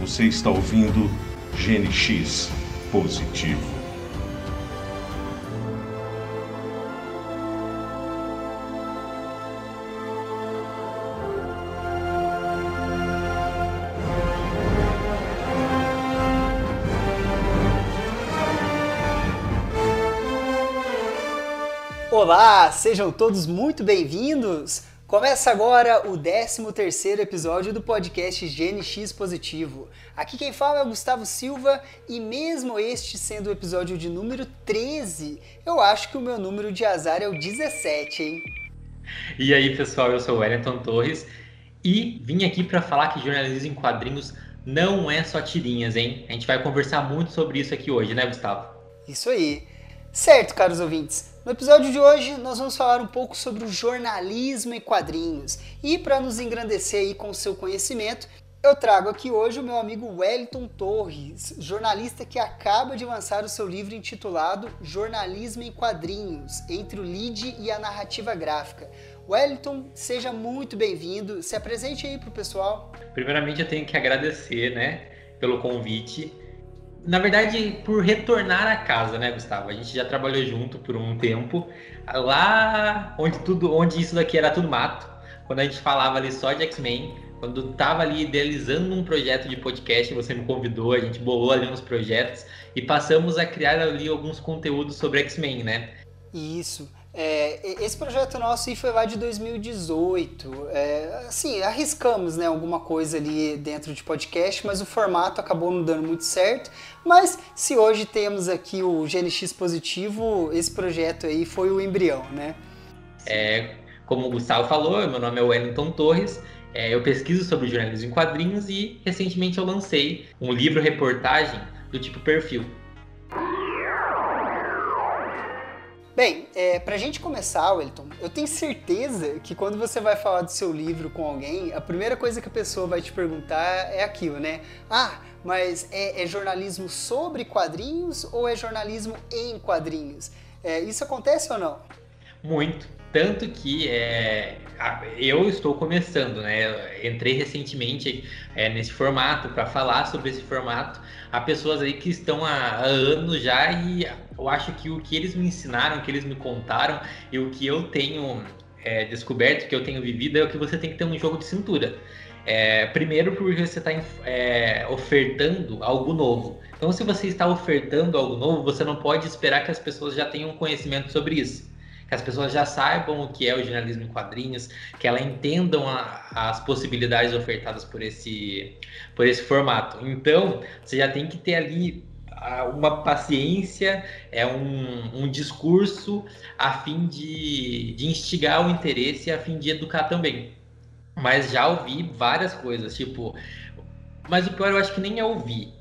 Você está ouvindo GNX Positivo. Olá, sejam todos muito bem-vindos. Começa agora o 13º episódio do podcast GNX Positivo. Aqui quem fala é o Gustavo Silva e mesmo este sendo o episódio de número 13, eu acho que o meu número de azar é o 17, hein? E aí, pessoal, eu sou o Wellington Torres e vim aqui para falar que jornalismo em quadrinhos não é só tirinhas, hein? A gente vai conversar muito sobre isso aqui hoje, né, Gustavo? Isso aí. Certo, caros ouvintes. No episódio de hoje, nós vamos falar um pouco sobre o jornalismo em quadrinhos. E para nos engrandecer aí com o seu conhecimento, eu trago aqui hoje o meu amigo Wellington Torres, jornalista que acaba de lançar o seu livro intitulado Jornalismo em Quadrinhos, entre o lead e a narrativa gráfica. Wellington, seja muito bem-vindo. Se apresente aí para o pessoal. Primeiramente, eu tenho que agradecer, né, pelo convite na verdade, por retornar a casa, né, Gustavo? A gente já trabalhou junto por um tempo, lá onde tudo, onde isso daqui era tudo mato, quando a gente falava ali só de X-Men, quando tava ali idealizando um projeto de podcast, você me convidou, a gente bolou ali uns projetos e passamos a criar ali alguns conteúdos sobre X-Men, né? Isso. É, esse projeto nosso foi lá de 2018. É, assim, arriscamos né, alguma coisa ali dentro de podcast, mas o formato acabou não dando muito certo. Mas se hoje temos aqui o GNX positivo, esse projeto aí foi o embrião, né? É, como o Gustavo falou, meu nome é Wellington Torres. É, eu pesquiso sobre jornalismo em quadrinhos e recentemente eu lancei um livro-reportagem do tipo perfil. Bem, é, pra gente começar, Wellington, eu tenho certeza que quando você vai falar do seu livro com alguém, a primeira coisa que a pessoa vai te perguntar é aquilo, né? Ah, mas é, é jornalismo sobre quadrinhos ou é jornalismo em quadrinhos? É, isso acontece ou não? Muito. Tanto que é, eu estou começando, né? entrei recentemente é, nesse formato para falar sobre esse formato. Há pessoas aí que estão há, há anos já e eu acho que o que eles me ensinaram, o que eles me contaram e o que eu tenho é, descoberto, que eu tenho vivido, é o que você tem que ter um jogo de cintura. É, primeiro, porque você está é, ofertando algo novo. Então, se você está ofertando algo novo, você não pode esperar que as pessoas já tenham conhecimento sobre isso que as pessoas já saibam o que é o jornalismo em quadrinhos, que elas entendam a, as possibilidades ofertadas por esse, por esse formato. Então, você já tem que ter ali uma paciência, é um, um discurso a fim de, de instigar o interesse e a fim de educar também. Mas já ouvi várias coisas, tipo. Mas o pior eu acho que nem é ouvir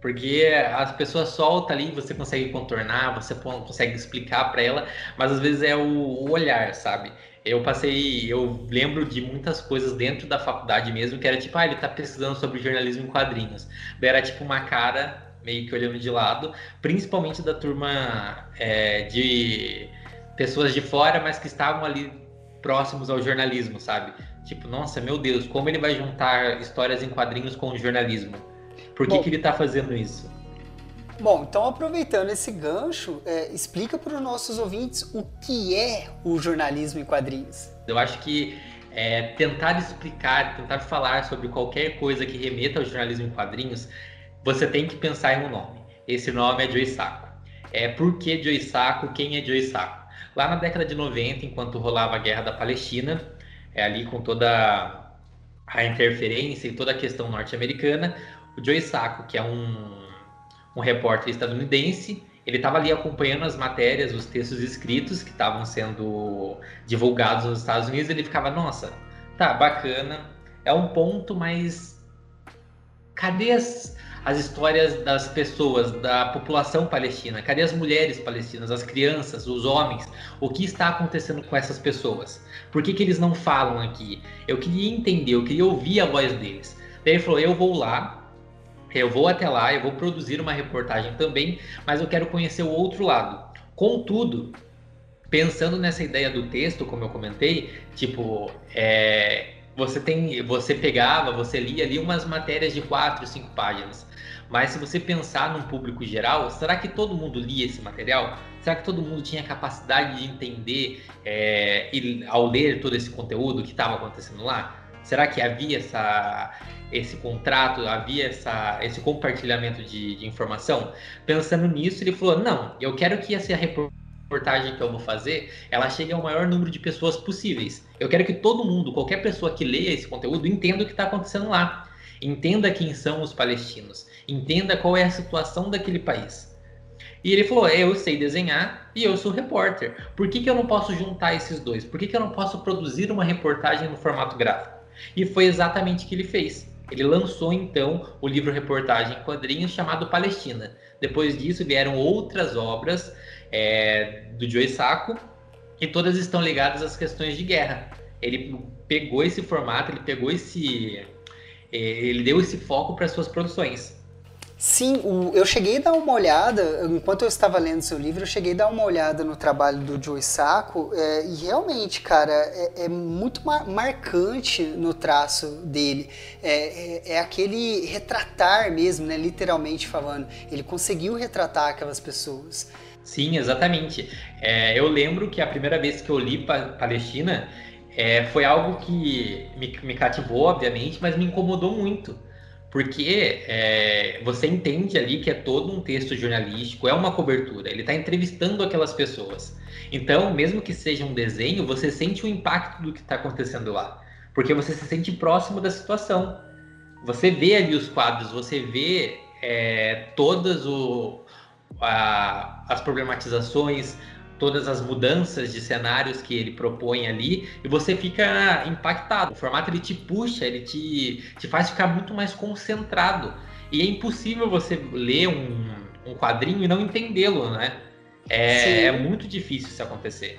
porque as pessoas soltam ali, você consegue contornar, você consegue explicar para ela, mas às vezes é o, olhar, sabe? Eu passei, eu lembro de muitas coisas dentro da faculdade mesmo, que era tipo, ah, ele tá pesquisando sobre jornalismo em quadrinhos. Era tipo uma cara meio que olhando de lado, principalmente da turma é, de pessoas de fora, mas que estavam ali próximos ao jornalismo, sabe? Tipo, nossa, meu Deus, como ele vai juntar histórias em quadrinhos com o jornalismo? Por que, Bom, que ele está fazendo isso? Bom, então aproveitando esse gancho, é, explica para os nossos ouvintes o que é o jornalismo em quadrinhos. Eu acho que é, tentar explicar, tentar falar sobre qualquer coisa que remeta ao jornalismo em quadrinhos, você tem que pensar em um nome. Esse nome é Joe Sacco. É, por que Joe Sacco? Quem é Joe Sacco? Lá na década de 90, enquanto rolava a guerra da Palestina, é ali com toda a interferência e toda a questão norte-americana, o Joe Sacco, que é um, um repórter estadunidense, ele estava ali acompanhando as matérias, os textos escritos que estavam sendo divulgados nos Estados Unidos, ele ficava, nossa, tá, bacana, é um ponto, mas cadê as, as histórias das pessoas, da população palestina? Cadê as mulheres palestinas, as crianças, os homens? O que está acontecendo com essas pessoas? Por que, que eles não falam aqui? Eu queria entender, eu queria ouvir a voz deles. Daí ele falou: eu vou lá, eu vou até lá, eu vou produzir uma reportagem também, mas eu quero conhecer o outro lado. Contudo, pensando nessa ideia do texto, como eu comentei, tipo, é, você tem, você pegava, você lia ali umas matérias de quatro, cinco páginas. Mas se você pensar num público geral, será que todo mundo lia esse material? Será que todo mundo tinha capacidade de entender é, e, ao ler todo esse conteúdo que estava acontecendo lá? Será que havia essa, esse contrato, havia essa, esse compartilhamento de, de informação? Pensando nisso, ele falou: não, eu quero que essa reportagem que eu vou fazer, ela chegue ao maior número de pessoas possíveis. Eu quero que todo mundo, qualquer pessoa que leia esse conteúdo, entenda o que está acontecendo lá. Entenda quem são os palestinos. Entenda qual é a situação daquele país. E ele falou: Eu sei desenhar e eu sou repórter. Por que, que eu não posso juntar esses dois? Por que, que eu não posso produzir uma reportagem no formato gráfico? E foi exatamente o que ele fez. Ele lançou então o livro reportagem em quadrinhos chamado Palestina. Depois disso vieram outras obras é, do Joe Sacco e todas estão ligadas às questões de guerra. Ele pegou esse formato, ele pegou esse, é, ele deu esse foco para suas produções. Sim, o, eu cheguei a dar uma olhada, enquanto eu estava lendo seu livro, eu cheguei a dar uma olhada no trabalho do Joe Sacco é, e realmente, cara, é, é muito mar, marcante no traço dele. É, é, é, aquele retratar mesmo, né, literalmente falando. Ele conseguiu retratar aquelas pessoas. Sim, exatamente. É, eu lembro que a primeira vez que eu li pa Palestina é, foi algo que me, me cativou, obviamente, mas me incomodou muito porque é, você entende ali que é todo um texto jornalístico, é uma cobertura, ele está entrevistando aquelas pessoas. Então, mesmo que seja um desenho, você sente o impacto do que está acontecendo lá, porque você se sente próximo da situação. Você vê ali os quadros, você vê é, todas o, a, as problematizações, todas as mudanças de cenários que ele propõe ali e você fica impactado. O formato ele te puxa, ele te, te faz ficar muito mais concentrado. E é impossível você ler um, um quadrinho e não entendê-lo, né? É, é muito difícil isso acontecer.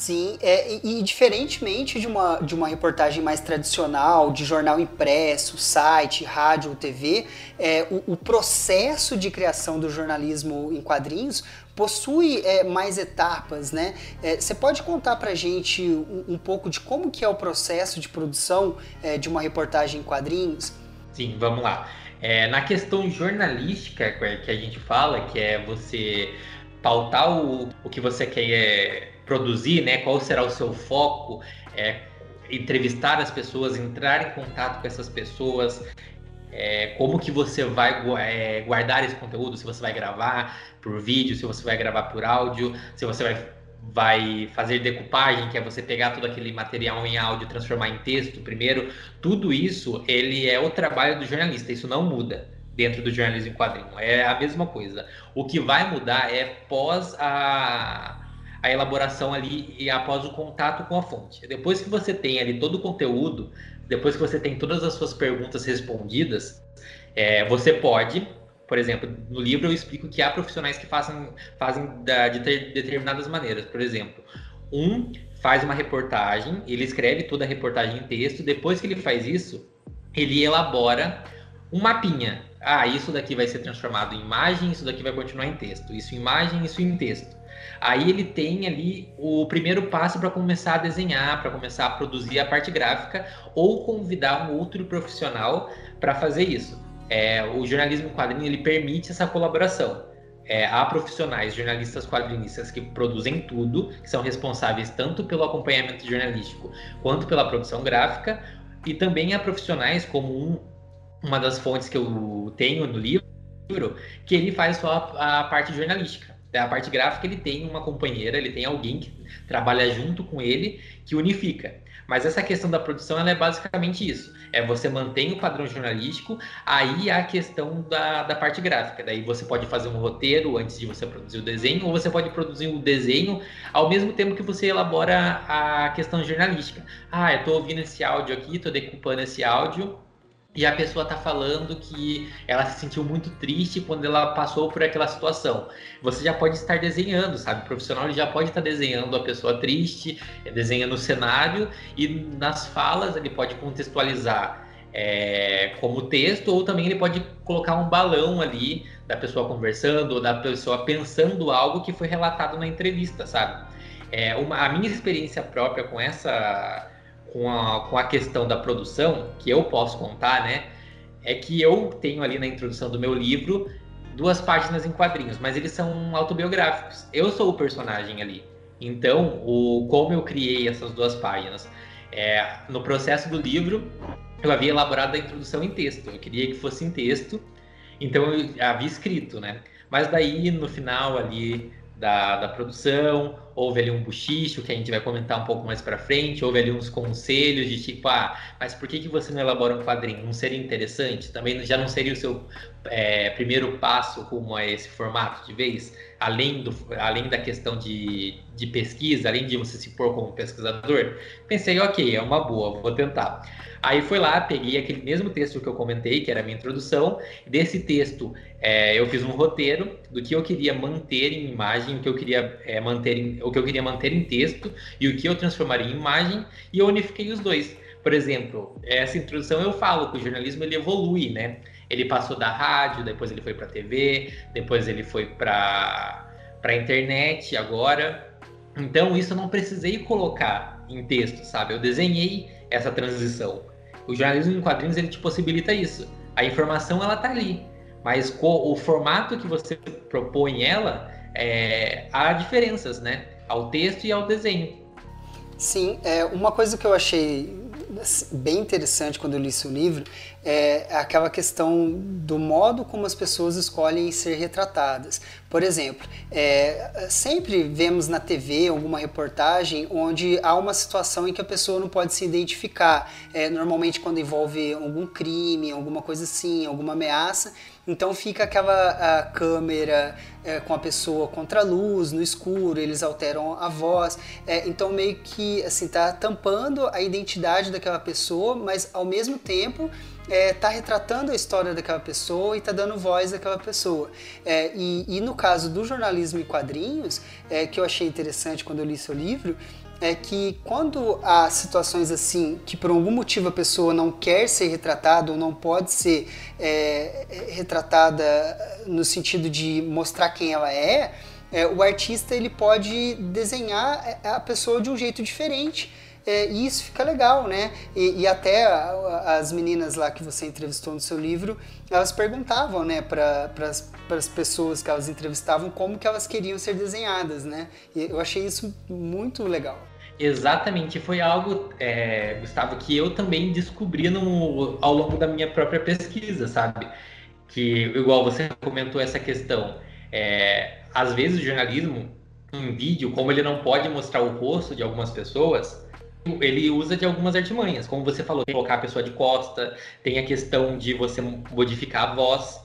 Sim, é, e, e, diferentemente de uma, de uma reportagem mais tradicional, de jornal impresso, site, rádio ou TV, é, o, o, processo de criação do jornalismo em quadrinhos possui é, mais etapas, né? É, você pode contar pra gente um, um, pouco de como que é o processo de produção é, de uma reportagem em quadrinhos? Sim, vamos lá. É, na questão jornalística que a gente fala, que é você pautar o, o que você quer é, produzir, né? Qual será o seu foco? É, entrevistar as pessoas, entrar em contato com essas pessoas, é, como que você vai é, guardar esse conteúdo, se você vai gravar por vídeo, se você vai gravar por áudio, se você vai, vai fazer decupagem, que é você pegar todo aquele material em áudio e transformar em texto primeiro, tudo isso ele é o trabalho do jornalista, isso não muda dentro do jornalismo em quadrinho, é a mesma coisa. O que vai mudar é pós a a elaboração ali e após o contato com a fonte. Depois que você tem ali todo o conteúdo, depois que você tem todas as suas perguntas respondidas, é, você pode, por exemplo, no livro eu explico que há profissionais que fazem, fazem de determinadas maneiras. Por exemplo, um faz uma reportagem, ele escreve toda a reportagem em texto, depois que ele faz isso, ele elabora um mapinha. Ah, isso daqui vai ser transformado em imagem, isso daqui vai continuar em texto. Isso em imagem, isso em texto. Aí ele tem ali o primeiro passo para começar a desenhar, para começar a produzir a parte gráfica ou convidar um outro profissional para fazer isso. É, o jornalismo quadrinho ele permite essa colaboração. É, há profissionais, jornalistas quadrinistas que produzem tudo, que são responsáveis tanto pelo acompanhamento jornalístico quanto pela produção gráfica, e também há profissionais como um, uma das fontes que eu tenho no livro, que ele faz só a, a parte jornalística. A parte gráfica ele tem uma companheira, ele tem alguém que trabalha junto com ele que unifica. Mas essa questão da produção ela é basicamente isso. É você mantém o padrão jornalístico, aí há a questão da, da parte gráfica. Daí você pode fazer um roteiro antes de você produzir o desenho, ou você pode produzir o desenho ao mesmo tempo que você elabora a questão jornalística. Ah, eu estou ouvindo esse áudio aqui, estou decupando esse áudio, e a pessoa está falando que ela se sentiu muito triste quando ela passou por aquela situação. Você já pode estar desenhando, sabe? O profissional já pode estar desenhando a pessoa triste, desenhando o cenário e nas falas ele pode contextualizar é, como texto ou também ele pode colocar um balão ali da pessoa conversando ou da pessoa pensando algo que foi relatado na entrevista, sabe? É, uma, a minha experiência própria com essa com a, com a questão da produção, que eu posso contar, né? É que eu tenho ali na introdução do meu livro duas páginas em quadrinhos, mas eles são autobiográficos. Eu sou o personagem ali. Então, o como eu criei essas duas páginas? É, no processo do livro, eu havia elaborado a introdução em texto. Eu queria que fosse em texto, então eu havia escrito, né? Mas daí, no final ali da, da produção, houve ali um buchicho que a gente vai comentar um pouco mais para frente, houve ali uns conselhos de tipo, ah, mas por que, que você não elabora um quadrinho? Não seria interessante? Também já não seria o seu é, primeiro passo rumo a esse formato de vez? Além, do, além da questão de, de pesquisa, além de você se pôr como pesquisador? Pensei, ok, é uma boa, vou tentar. Aí fui lá, peguei aquele mesmo texto que eu comentei, que era a minha introdução. Desse texto, é, eu fiz um roteiro do que eu queria manter em imagem, o que eu queria é, manter em, o que eu queria manter em texto e o que eu transformaria em imagem, e eu unifiquei os dois. Por exemplo, essa introdução eu falo que o jornalismo ele evolui, né? Ele passou da rádio, depois ele foi para TV, depois ele foi para para internet agora. Então isso eu não precisei colocar em texto, sabe? Eu desenhei essa transição. O jornalismo em quadrinhos ele te possibilita isso. A informação ela tá ali, mas o formato que você propõe ela é, há diferenças, né? Ao texto e ao desenho. Sim, é uma coisa que eu achei bem interessante quando eu li seu livro é aquela questão do modo como as pessoas escolhem ser retratadas. Por exemplo, é, sempre vemos na TV alguma reportagem onde há uma situação em que a pessoa não pode se identificar. É, normalmente quando envolve algum crime, alguma coisa assim, alguma ameaça. Então fica aquela câmera é, com a pessoa contra a luz, no escuro, eles alteram a voz. É, então meio que assim tá tampando a identidade daquela pessoa, mas ao mesmo tempo é, retratando a história daquela pessoa e está dando voz àquela pessoa. É, e, e, no caso do jornalismo e quadrinhos, é, que eu achei interessante quando eu li seu livro, é que quando há situações assim, que por algum motivo a pessoa não quer ser retratada ou não pode ser é, retratada no sentido de mostrar quem ela é, é, o artista ele pode desenhar a pessoa de um jeito diferente é, e isso fica legal, né? E, e até a, as meninas lá que você entrevistou no seu livro, elas perguntavam, né, para as pessoas que elas entrevistavam como que elas queriam ser desenhadas, né? E eu achei isso muito legal. Exatamente, foi algo, é, Gustavo, que eu também descobri no, ao longo da minha própria pesquisa, sabe? Que, igual você comentou essa questão, é, às vezes o jornalismo em vídeo, como ele não pode mostrar o rosto de algumas pessoas, ele usa de algumas artimanhas, como você falou, colocar a pessoa de costa, tem a questão de você modificar a voz.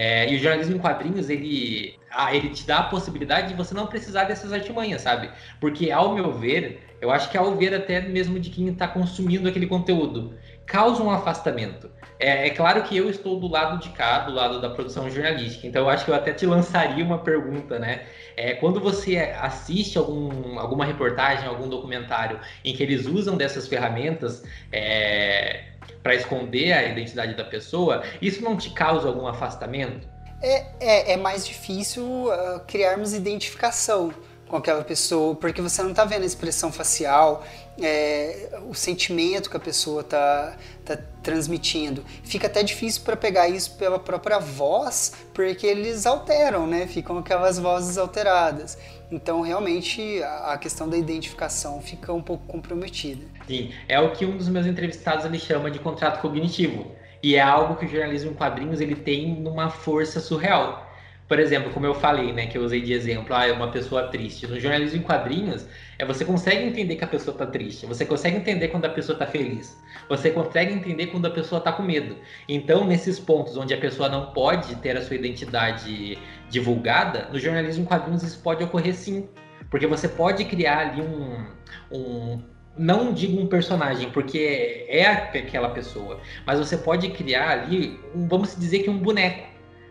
É, e o jornalismo em quadrinhos, ele, ele te dá a possibilidade de você não precisar dessas artimanhas, sabe? Porque, ao meu ver, eu acho que ao ver até mesmo de quem está consumindo aquele conteúdo, causa um afastamento. É, é, claro que eu estou do lado de cá, do lado da produção jornalística, então eu acho que eu até te lançaria uma pergunta, né? É, quando você assiste algum, alguma reportagem, algum documentário em que eles usam dessas ferramentas é, para esconder a identidade da pessoa, isso não te causa algum afastamento? É, é, é mais difícil uh, criarmos identificação com aquela pessoa, porque você não está vendo a expressão facial, é, o sentimento que a pessoa está tá transmitindo. Fica até difícil para pegar isso pela própria voz, porque eles alteram, né? Ficam aquelas vozes alteradas. Então, realmente, a questão da identificação fica um pouco comprometida. Sim, é o que um dos meus entrevistados ele chama de contrato cognitivo. E é algo que o jornalismo em quadrinhos ele tem numa força surreal por exemplo, como eu falei, né, que eu usei de exemplo, ah, é uma pessoa triste. No jornalismo em quadrinhos, é você consegue entender que a pessoa está triste, você consegue entender quando a pessoa está feliz, você consegue entender quando a pessoa está com medo. Então, nesses pontos onde a pessoa não pode ter a sua identidade divulgada, no jornalismo em quadrinhos isso pode ocorrer sim, porque você pode criar ali um, um não digo um personagem, porque é aquela pessoa, mas você pode criar ali, um, vamos dizer que um boneco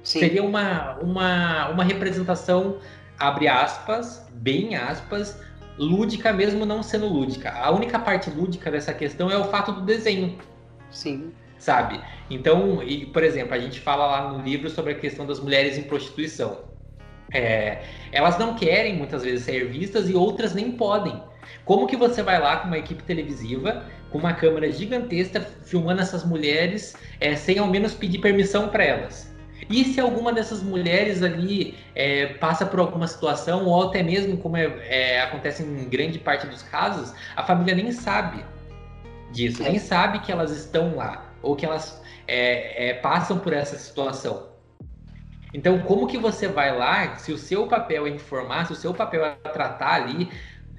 Sim. Seria uma, uma, uma representação, abre aspas, bem aspas, lúdica mesmo não sendo lúdica. A única parte lúdica dessa questão é o fato do desenho. Sim. Sabe? Então, e, por exemplo, a gente fala lá no livro sobre a questão das mulheres em prostituição. É, elas não querem muitas vezes ser vistas e outras nem podem. Como que você vai lá com uma equipe televisiva, com uma câmera gigantesca, filmando essas mulheres é, sem ao menos pedir permissão para elas? E se alguma dessas mulheres ali é, passa por alguma situação, ou até mesmo, como é, é, acontece em grande parte dos casos, a família nem sabe disso, nem sabe que elas estão lá, ou que elas é, é, passam por essa situação. Então, como que você vai lá, se o seu papel é informar, se o seu papel é tratar ali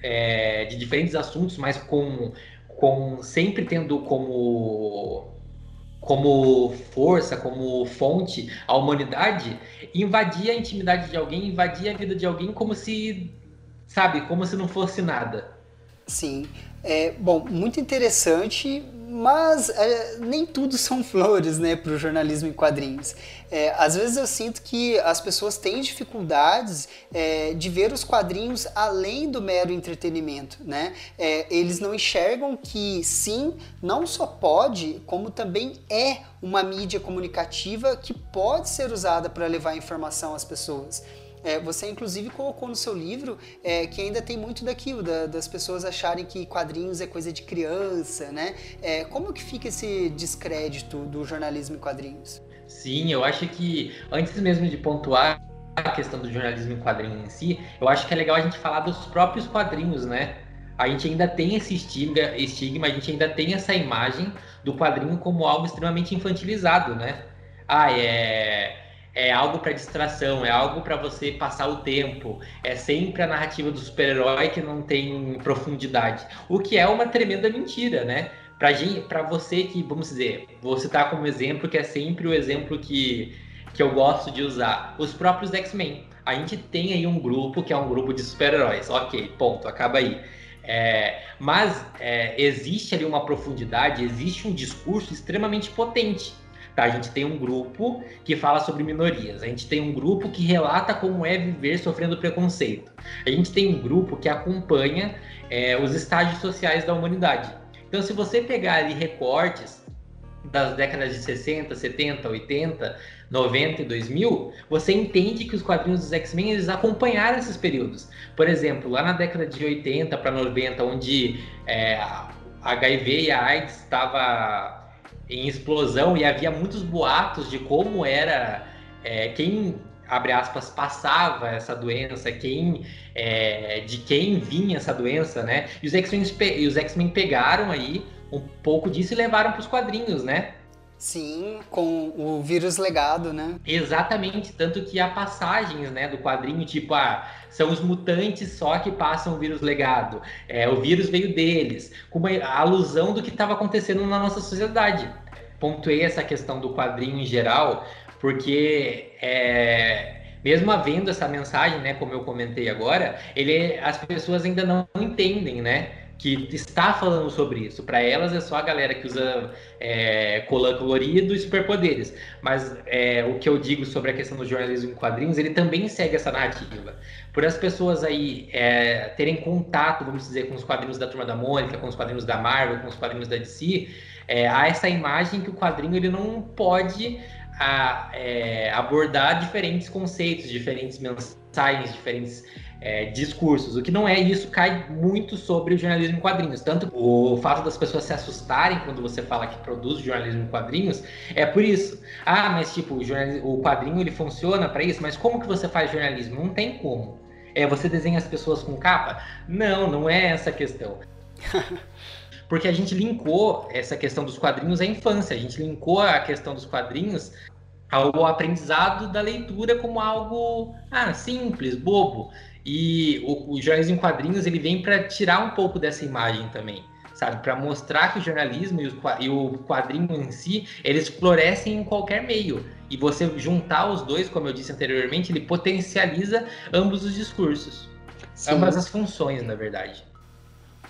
é, de diferentes assuntos, mas com, com sempre tendo como como força, como fonte a humanidade, invadir a intimidade de alguém, invadir a vida de alguém como se, sabe, como se não fosse nada. Sim. É, bom, muito interessante, mas é, nem tudo são flores, né, para o jornalismo em quadrinhos. É, às vezes eu sinto que as pessoas têm dificuldades é, de ver os quadrinhos além do mero entretenimento, né? É, eles não enxergam que sim, não só pode, como também é uma mídia comunicativa que pode ser usada para levar informação às pessoas. É, você inclusive colocou no seu livro é, que ainda tem muito daquilo, da, das pessoas acharem que quadrinhos é coisa de criança, né? É, como que fica esse descrédito do jornalismo em quadrinhos? Sim, eu acho que antes mesmo de pontuar a questão do jornalismo em quadrinhos em si, eu acho que é legal a gente falar dos próprios quadrinhos, né? A gente ainda tem esse estigma, estigma, a gente ainda tem essa imagem do quadrinho como algo extremamente infantilizado, né? Ah, é é algo para distração, é algo para você passar o tempo, é sempre a narrativa do super-herói que não tem profundidade, o que é uma tremenda mentira, né? Para você que, vamos dizer, vou citar como exemplo, que é sempre o exemplo que, que eu gosto de usar, os próprios X-Men. A gente tem aí um grupo que é um grupo de super-heróis, ok, ponto, acaba aí. É, mas é, existe ali uma profundidade, existe um discurso extremamente potente Tá, a gente tem um grupo que fala sobre minorias, a gente tem um grupo que relata como é viver sofrendo preconceito, a gente tem um grupo que acompanha é, os estágios sociais da humanidade. Então, se você pegar ali recortes das décadas de 60, 70, 80, 90 e 2000, você entende que os quadrinhos dos X-Men eles acompanharam esses períodos. Por exemplo, lá na década de 80 para 90, onde é, HIV e a AIDS estava em explosão e havia muitos boatos de como era é, quem abre aspas passava essa doença, quem é, de quem vinha essa doença, né? E os X-Men os X-Men pegaram aí um pouco disso e levaram para os quadrinhos, né? Sim, com o vírus legado, né? Exatamente, tanto que há passagens, né, do quadrinho, tipo, ah, são os mutantes só que passam o vírus legado. É, o vírus veio deles, com uma alusão do que estava acontecendo na nossa sociedade. Pontuei essa questão do quadrinho em geral, porque é, mesmo havendo essa mensagem, né, como eu comentei agora, ele, as pessoas ainda não entendem, né? Que está falando sobre isso. Para elas é só a galera que usa é, colã colorido e superpoderes. Mas é, o que eu digo sobre a questão do jornalismo em quadrinhos, ele também segue essa narrativa. Por as pessoas aí é, terem contato, vamos dizer, com os quadrinhos da Turma da Mônica, com os quadrinhos da Marvel, com os quadrinhos da DC, é, há essa imagem que o quadrinho ele não pode a, é, abordar diferentes conceitos, diferentes mensagens, diferentes é, discursos. O que não é isso cai muito sobre o jornalismo em quadrinhos. Tanto o fato das pessoas se assustarem quando você fala que produz jornalismo em quadrinhos é por isso. Ah, mas tipo, o, o quadrinho ele funciona para isso, mas como que você faz jornalismo? Não tem como. É, você desenha as pessoas com capa? Não, não é essa a questão. Porque a gente linkou essa questão dos quadrinhos à infância, a gente linkou a questão dos quadrinhos ao aprendizado da leitura como algo ah, simples, bobo. E o, o jornalismo em quadrinhos ele vem para tirar um pouco dessa imagem também, sabe? Para mostrar que o jornalismo e o, e o quadrinho em si, eles florescem em qualquer meio. E você juntar os dois, como eu disse anteriormente, ele potencializa ambos os discursos. Sim. Ambas as funções, na verdade.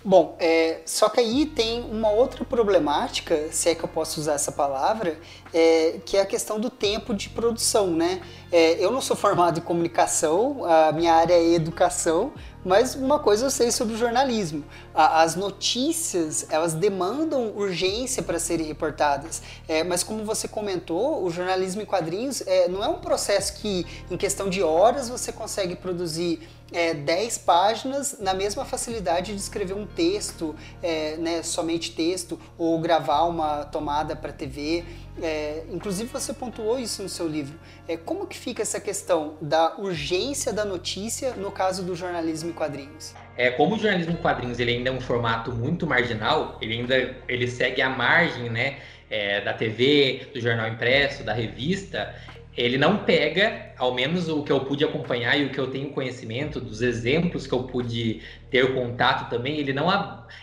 Bom, é, só que aí tem uma outra problemática, se é que eu posso usar essa palavra, é, que é a questão do tempo de produção, né? É, eu não sou formado em comunicação, a minha área é educação, Mas uma coisa eu sei sobre o jornalismo: as notícias elas demandam urgência para serem reportadas. É, mas como você comentou, o jornalismo em quadrinhos é, não é um processo que, em questão de horas, você consegue produzir é, 10 páginas na mesma facilidade de escrever um texto, é, né, somente texto, ou gravar uma tomada para TV. É, inclusive você pontuou isso no seu livro. É, como que fica essa questão da urgência da notícia no caso do jornalismo em quadrinhos? É, como o jornalismo em quadrinhos ele ainda é um formato muito marginal, ele ainda ele segue a margem né, é, da TV, do jornal impresso, da revista, ele não pega, ao menos o que eu pude acompanhar e o que eu tenho conhecimento, dos exemplos que eu pude ter contato também, ele não,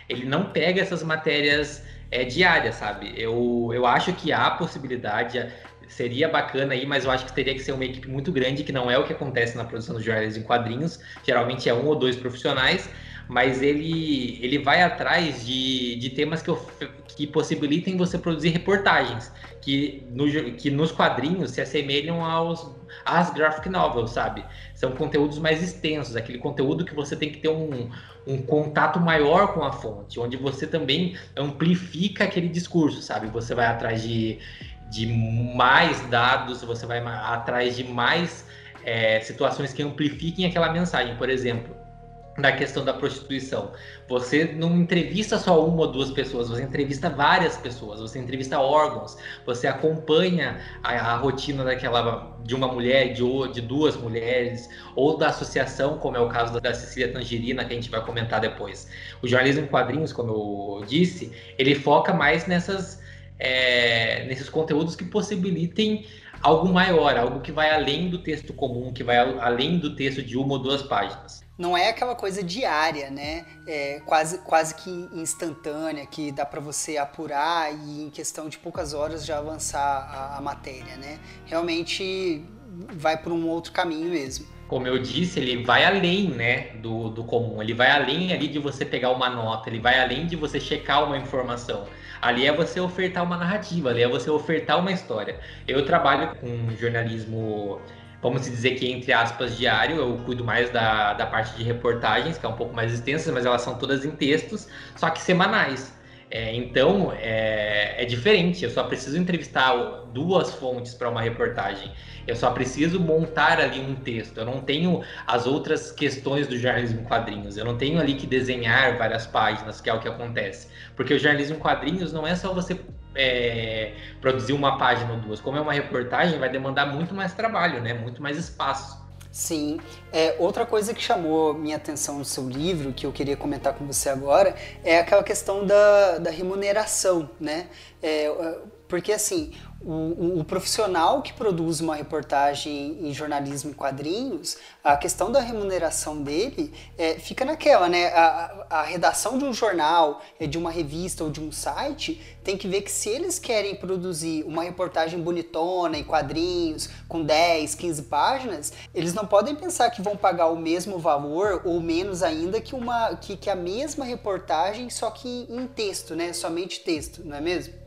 ele não pega essas matérias é, diárias, sabe? Eu, eu acho que há possibilidade, seria bacana aí, mas eu acho que teria que ser uma equipe muito grande, que não é o que acontece na produção dos jornais em quadrinhos, geralmente é um ou dois profissionais, mas ele, ele vai atrás de, de temas que, que possibilitem você produzir reportagens, que, no, que nos quadrinhos se assemelham aos às graphic novels, sabe? São conteúdos mais extensos, aquele conteúdo que você tem que ter um, um contato maior com a fonte, onde você também amplifica aquele discurso, sabe? Você vai atrás de, de mais dados, você vai atrás de mais é, situações que amplifiquem aquela mensagem. Por exemplo, da questão da prostituição. Você não entrevista só uma ou duas pessoas, você entrevista várias pessoas, você entrevista órgãos, você acompanha a, a rotina daquela de uma mulher, de, de duas mulheres, ou da associação, como é o caso da Cecília Tangerina, que a gente vai comentar depois. O jornalismo em quadrinhos, como eu disse, ele foca mais nessas, é, nesses conteúdos que possibilitem algo maior, algo que vai além do texto comum, que vai além do texto de uma ou duas páginas não é aquela coisa diária, né? É quase, quase que instantânea, que dá para você apurar e em questão de poucas horas já avançar a, a matéria, né? Realmente vai por um outro caminho mesmo. Como eu disse, ele vai além, né, do, do comum. Ele vai além ali de você pegar uma nota, ele vai além de você checar uma informação. Ali é você ofertar uma narrativa, ali é você ofertar uma história. Eu trabalho com jornalismo vamos dizer que, entre aspas, diário. Eu cuido mais da, da parte de reportagens, que é um pouco mais extensa, mas elas são todas em textos, só que semanais. É, então é, é, diferente. Eu só preciso entrevistar duas fontes para uma reportagem. Eu só preciso montar ali um texto. Eu não tenho as outras questões do jornalismo quadrinhos. Eu não tenho ali que desenhar várias páginas, que é o que acontece. Porque o jornalismo quadrinhos não é só você é, produzir uma página ou duas. Como é uma reportagem, vai demandar muito mais trabalho, né? Muito mais espaço. Sim. É, outra coisa que chamou minha atenção no seu livro, que eu queria comentar com você agora, é aquela questão da, da remuneração, né? É, porque assim, o, o, profissional que produz uma reportagem em jornalismo em quadrinhos, a questão da remuneração dele é, fica naquela, né? A, a, redação de um jornal, é, de uma revista ou de um site tem que ver que se eles querem produzir uma reportagem bonitona em quadrinhos, com 10, 15 páginas, eles não podem pensar que vão pagar o mesmo valor ou menos ainda que, uma, que, que a mesma reportagem, só que em texto, né? Somente texto, não é mesmo?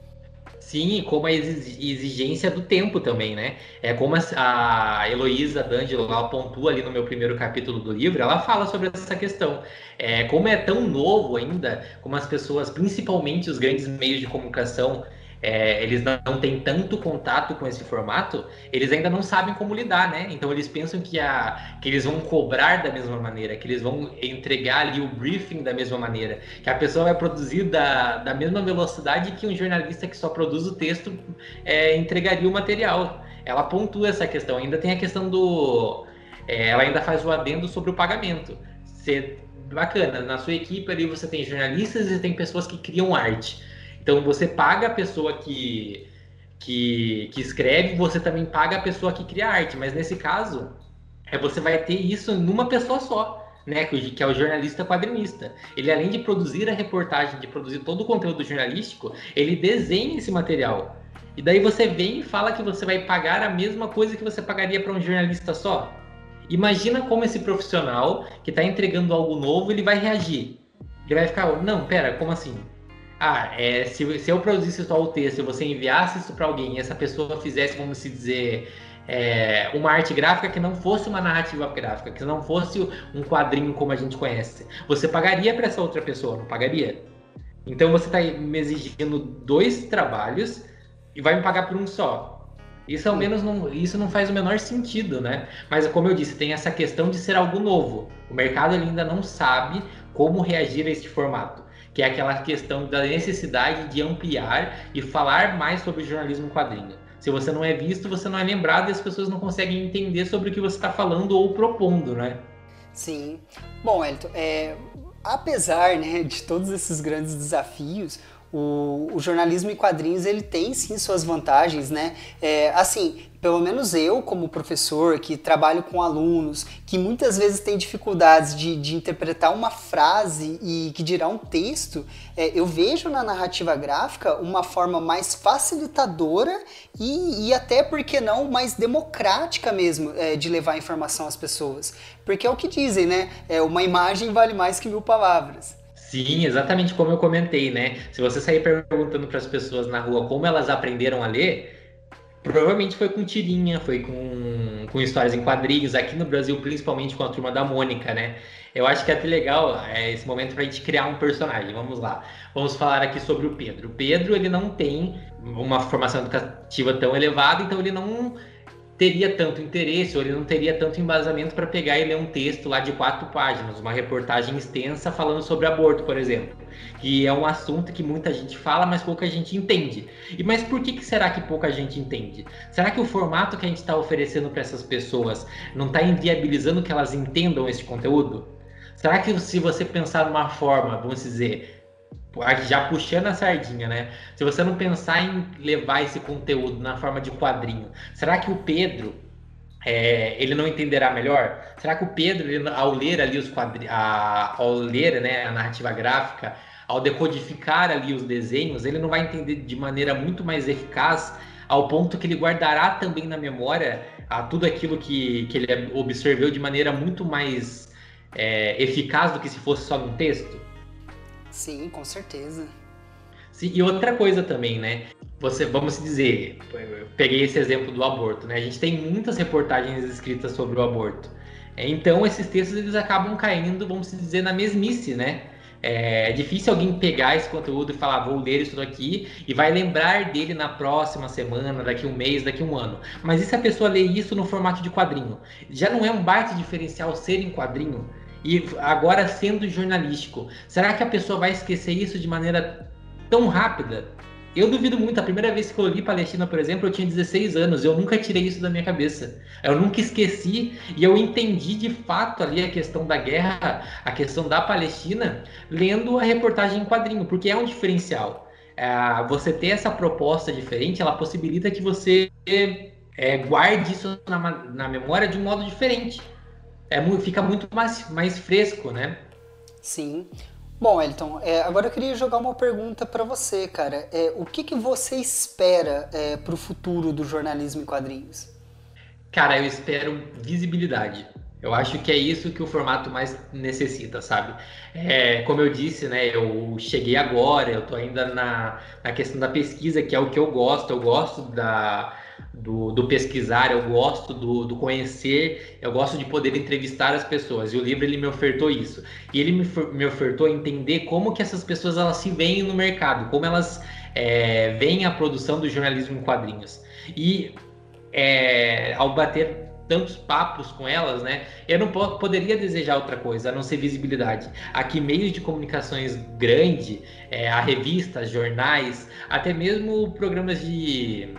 Sim, como a exigência do tempo também, né? É como a Heloísa D'Angelo pontua ali no meu primeiro capítulo do livro, ela fala sobre essa questão. É, como é tão novo ainda, como as pessoas, principalmente os grandes meios de comunicação, é, eles não têm tanto contato com esse formato, eles ainda não sabem como lidar, né? Então eles pensam que, a, que eles vão cobrar da mesma maneira, que eles vão entregar ali o briefing da mesma maneira, que a pessoa vai produzir da, da mesma velocidade que um jornalista que só produz o texto é, entregaria o material. Ela pontua essa questão. Ainda tem a questão do. É, ela ainda faz o adendo sobre o pagamento. Ser bacana, na sua equipe ali você tem jornalistas e tem pessoas que criam arte. Então você paga a pessoa que, que, que escreve, você também paga a pessoa que cria arte, mas nesse caso, é você vai ter isso numa pessoa só. Né, que é o jornalista quadrinista. Ele, além de produzir a reportagem, de produzir todo o conteúdo jornalístico, ele desenha esse material. E daí você vem e fala que você vai pagar a mesma coisa que você pagaria para um jornalista só. Imagina como esse profissional que está entregando algo novo, ele vai reagir. Ele vai ficar, não, pera, como assim? Ah, é, se, se eu produzisse só o texto e você enviasse isso para alguém e essa pessoa fizesse, vamos se dizer, é, uma arte gráfica que não fosse uma narrativa gráfica, que não fosse um quadrinho como a gente conhece. Você pagaria para essa outra pessoa, não pagaria? Então você está me exigindo dois trabalhos e vai me pagar por um só. Isso ao menos não, isso não faz o menor sentido, né? Mas como eu disse, tem essa questão de ser algo novo. O mercado ainda não sabe como reagir a este formato, que é aquela questão da necessidade de ampliar e falar mais sobre jornalismo quadrinho. Se você não é visto, você não é lembrado e as pessoas não conseguem entender sobre o que você está falando ou propondo, né? Sim. Bom, Elton, é, apesar né, de todos esses grandes desafios, o, o, jornalismo em quadrinhos ele tem sim suas vantagens, né? É, assim, pelo menos eu, como professor que trabalho com alunos, que muitas vezes tem dificuldades de, de interpretar uma frase e que dirá um texto, é, eu vejo na narrativa gráfica uma forma mais facilitadora e, e até, por que não, mais democrática mesmo é, de levar informação às pessoas. Porque é o que dizem, né? É, uma imagem vale mais que mil palavras. Sim, exatamente como eu comentei, né? Se você sair perguntando para as pessoas na rua como elas aprenderam a ler, provavelmente foi com tirinha, foi com, com histórias em quadrinhos, aqui no Brasil, principalmente com a turma da Mônica, né? Eu acho que é até legal é, esse momento para a gente criar um personagem. Vamos lá. Vamos falar aqui sobre o Pedro. O Pedro, ele não tem uma formação educativa tão elevada, então ele não teria tanto interesse ou ele não teria tanto embasamento para pegar e ler um texto lá de quatro páginas, uma reportagem extensa falando sobre aborto, por exemplo, que é um assunto que muita gente fala, mas pouca gente entende. E mas por que, que será que pouca gente entende? Será que o formato que a gente está oferecendo para essas pessoas não está inviabilizando que elas entendam esse conteúdo? Será que se você pensar numa forma, vamos dizer, já puxando a sardinha, né? Se você não pensar em levar esse conteúdo na forma de quadrinho, será que o Pedro é, ele não entenderá melhor? Será que o Pedro, ele, ao ler ali os quadrinhos, ao ler né, a narrativa gráfica, ao decodificar ali os desenhos, ele não vai entender de maneira muito mais eficaz, ao ponto que ele guardará também na memória a tudo aquilo que, que ele observeu de maneira muito mais é, eficaz do que se fosse só no texto? Sim, com certeza. Sim, e outra coisa também, né? Você, vamos dizer, eu peguei esse exemplo do aborto, né? A gente tem muitas reportagens escritas sobre o aborto. Então, esses textos eles acabam caindo, vamos dizer, na mesmice, né? É difícil alguém pegar esse conteúdo e falar, vou ler isso aqui e vai lembrar dele na próxima semana, daqui um mês, daqui um ano. Mas e se a pessoa lê isso no formato de quadrinho? Já não é um baita diferencial ser em quadrinho? E agora sendo jornalístico, será que a pessoa vai esquecer isso de maneira tão rápida? Eu duvido muito. A primeira vez que eu li Palestina, por exemplo, eu tinha 16 anos. Eu nunca tirei isso da minha cabeça. Eu nunca esqueci e eu entendi de fato ali a questão da guerra, a questão da Palestina, lendo a reportagem em quadrinho, porque é um diferencial. É, você ter essa proposta diferente, ela possibilita que você é, guarde isso na, na memória de um modo diferente é, fica muito mais, mais fresco, né? Sim. Bom, Elton, é, agora eu queria jogar uma pergunta para você, cara. É, o que, que você espera é, para o futuro do jornalismo em quadrinhos? Cara, eu espero visibilidade. Eu acho que é isso que o formato mais necessita, sabe? É, como eu disse, né? Eu cheguei agora, eu tô ainda na, na questão da pesquisa, que é o que eu gosto. Eu gosto da, do, do, pesquisar, eu gosto do, do, conhecer, eu gosto de poder entrevistar as pessoas. E o livro ele me ofertou isso. E ele me, me ofertou entender como que essas pessoas elas se veem no mercado, como elas é, veem a produção do jornalismo em quadrinhos. E é, ao bater tantos papos com elas, né? Eu não poderia desejar outra coisa, a não ser visibilidade. Aqui, meios de comunicações grande, é, a revistas, jornais, até mesmo programas de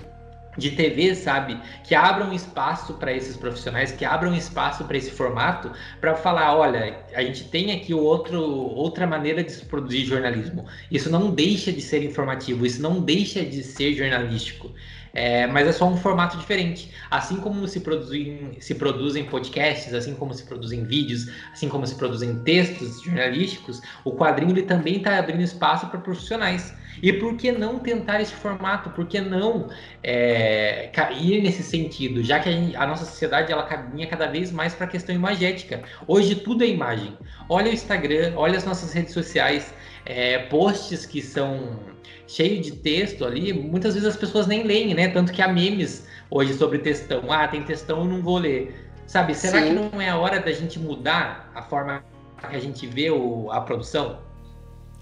de TV, sabe? Que abram espaço para esses profissionais, que abram espaço para esse formato, para falar, olha, a gente tem aqui outro, outra maneira de se produzir jornalismo. Isso não deixa de ser informativo, isso não deixa de ser jornalístico. É, mas é só um formato diferente. Assim como se produzem, se produzem podcasts, assim como se produzem vídeos, assim como se produzem textos jornalísticos, o quadrinho ele também está abrindo espaço para profissionais. E por que não tentar esse formato? Por que não é, ir nesse sentido? Já que a, gente, a, nossa sociedade ela caminha cada vez mais para a questão imagética. Hoje tudo é imagem. Olha o Instagram, olha as nossas redes sociais, é, posts que são cheios de texto ali, muitas vezes as pessoas nem leem, né? Tanto que há memes hoje sobre textão. Ah, tem textão, eu não vou ler. Sabe, será Sim. que não é a hora da gente mudar a forma que a gente vê o, a produção?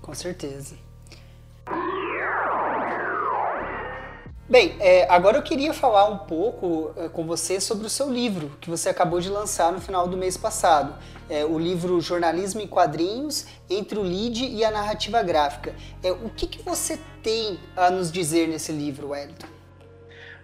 Com certeza. Bem, é, agora eu queria falar um pouco é, com você sobre o seu livro, que você acabou de lançar no final do mês passado. É, o livro Jornalismo em Quadrinhos, entre o lead e a narrativa gráfica. É, o que, que você tem a nos dizer nesse livro, Wellington?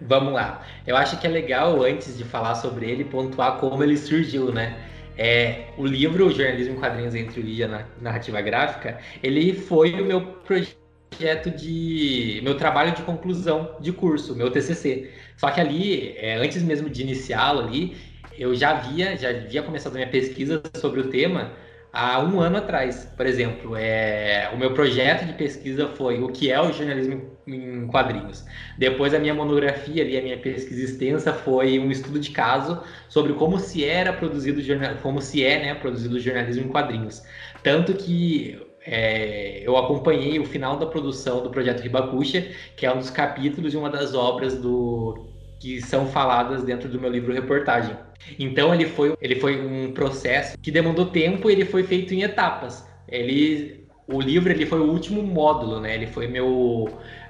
Vamos lá. Eu acho que é legal, antes de falar sobre ele, pontuar como ele surgiu, né? É, o livro Jornalismo em Quadrinhos entre o lead e a narrativa gráfica, ele foi o meu projeto projeto de meu trabalho de conclusão de curso, meu TCC. Só que ali, é, antes mesmo de iniciá-lo ali, eu já havia, já havia começado a minha pesquisa sobre o tema há um ano atrás. Por exemplo, é, o meu projeto de pesquisa foi o que é o jornalismo em quadrinhos. Depois a minha monografia ali, a minha pesquisa extensa foi um estudo de caso sobre como se era produzido como se é, né, produzido jornalismo em quadrinhos. Tanto que é, eu acompanhei o final da produção do projeto Ribacuxa, que é um dos capítulos de uma das obras do que são faladas dentro do meu livro reportagem. Então ele foi, ele foi um processo que demandou tempo e ele foi feito em etapas. Ele, o livro ele foi o último módulo, né? Ele foi meu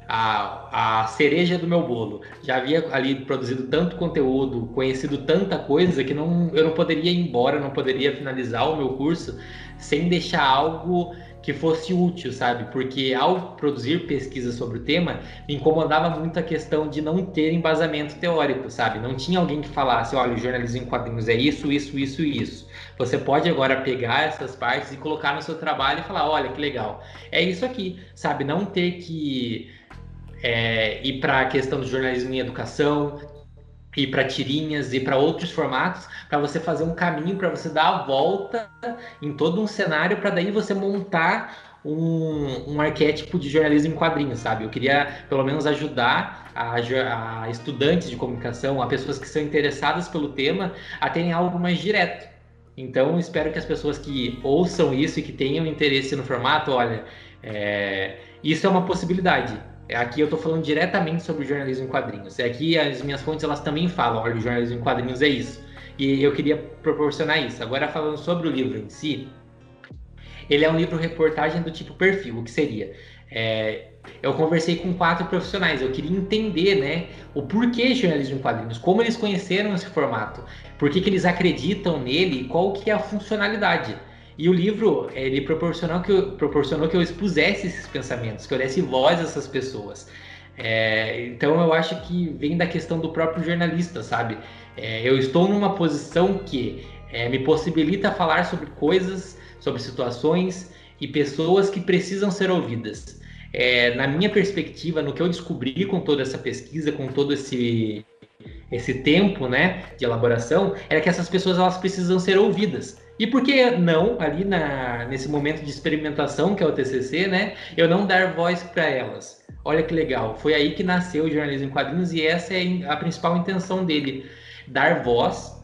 a, a cereja do meu bolo. Já havia ali produzido tanto conteúdo, conhecido tanta coisa que não, eu não poderia ir embora, não poderia finalizar o meu curso sem deixar algo que fosse útil, sabe? Porque ao produzir pesquisa sobre o tema, me incomodava muito a questão de não ter embasamento teórico, sabe? Não tinha alguém que falasse, olha, o jornalismo em quadrinhos é isso, isso, isso e isso. Você pode agora pegar essas partes e colocar no seu trabalho e falar, olha, que legal. É isso aqui, sabe? Não ter que é, ir para a questão do jornalismo em educação, ir para tirinhas e para outros formatos, para você fazer um caminho, para você dar a volta em todo um cenário, para daí você montar um, um, arquétipo de jornalismo em quadrinhos, sabe? Eu queria pelo menos ajudar a, a, estudantes de comunicação, a pessoas que são interessadas pelo tema, a terem algo mais direto. Então, espero que as pessoas que ouçam isso e que tenham interesse no formato, olha, é, isso é uma possibilidade Aqui eu estou falando diretamente sobre jornalismo em quadrinhos. Aqui as minhas fontes elas também falam, olha, o jornalismo em quadrinhos é isso. E eu queria proporcionar isso. Agora falando sobre o livro em si, ele é um livro reportagem do tipo perfil, o que seria? É, eu conversei com quatro profissionais, eu queria entender né, o porquê jornalismo em quadrinhos, como eles conheceram esse formato, por que, que eles acreditam nele e qual que é a funcionalidade. E o livro, ele proporcionou que eu, proporcionou que eu expusesse esses pensamentos, que eu desse voz a essas pessoas. É, então eu acho que vem da questão do próprio jornalista, sabe? É, eu estou numa posição que é, me possibilita falar sobre coisas, sobre situações e pessoas que precisam ser ouvidas. É, na minha perspectiva, no que eu descobri com toda essa pesquisa, com todo esse esse tempo, né, de elaboração, era que essas pessoas elas precisam ser ouvidas. E por que não, ali na, nesse momento de experimentação, que é o TCC, né, eu não dar voz para elas? Olha que legal, foi aí que nasceu o jornalismo em quadrinhos e essa é a principal intenção dele, dar voz